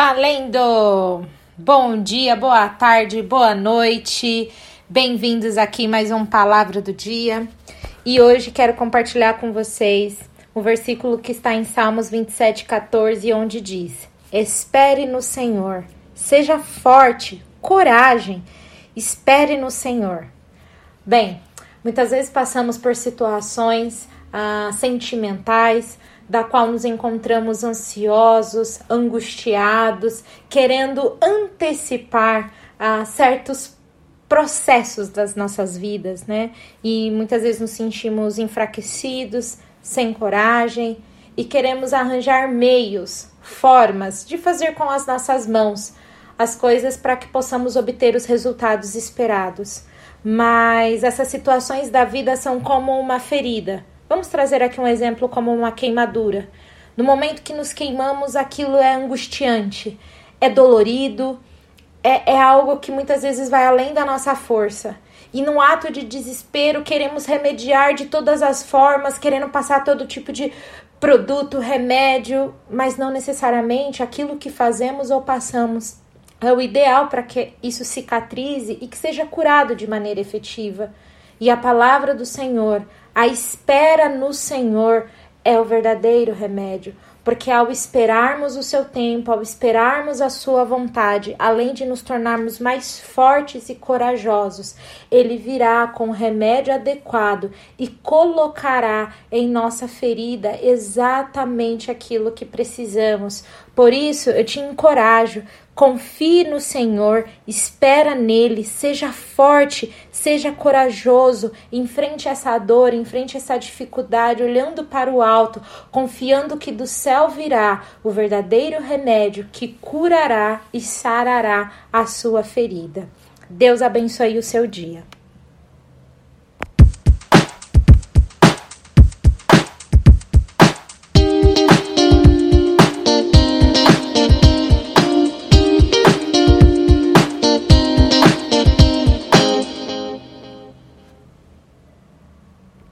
Valendo! Bom dia, boa tarde, boa noite. Bem-vindos aqui mais um Palavra do Dia. E hoje quero compartilhar com vocês o versículo que está em Salmos 27:14, onde diz: Espere no Senhor, seja forte, coragem, espere no Senhor. Bem, muitas vezes passamos por situações ah, sentimentais, da qual nos encontramos ansiosos, angustiados, querendo antecipar ah, certos processos das nossas vidas, né? E muitas vezes nos sentimos enfraquecidos, sem coragem e queremos arranjar meios, formas de fazer com as nossas mãos as coisas para que possamos obter os resultados esperados. Mas essas situações da vida são como uma ferida Vamos trazer aqui um exemplo como uma queimadura. No momento que nos queimamos, aquilo é angustiante, é dolorido, é, é algo que muitas vezes vai além da nossa força. E num ato de desespero, queremos remediar de todas as formas, querendo passar todo tipo de produto, remédio, mas não necessariamente aquilo que fazemos ou passamos é o ideal para que isso cicatrize e que seja curado de maneira efetiva. E a palavra do Senhor, a espera no Senhor é o verdadeiro remédio, porque ao esperarmos o seu tempo, ao esperarmos a sua vontade, além de nos tornarmos mais fortes e corajosos, ele virá com o remédio adequado e colocará em nossa ferida exatamente aquilo que precisamos. Por isso, eu te encorajo, Confie no Senhor, espera nele, seja forte, seja corajoso, enfrente essa dor, enfrente essa dificuldade, olhando para o alto, confiando que do céu virá o verdadeiro remédio que curará e sarará a sua ferida. Deus abençoe o seu dia.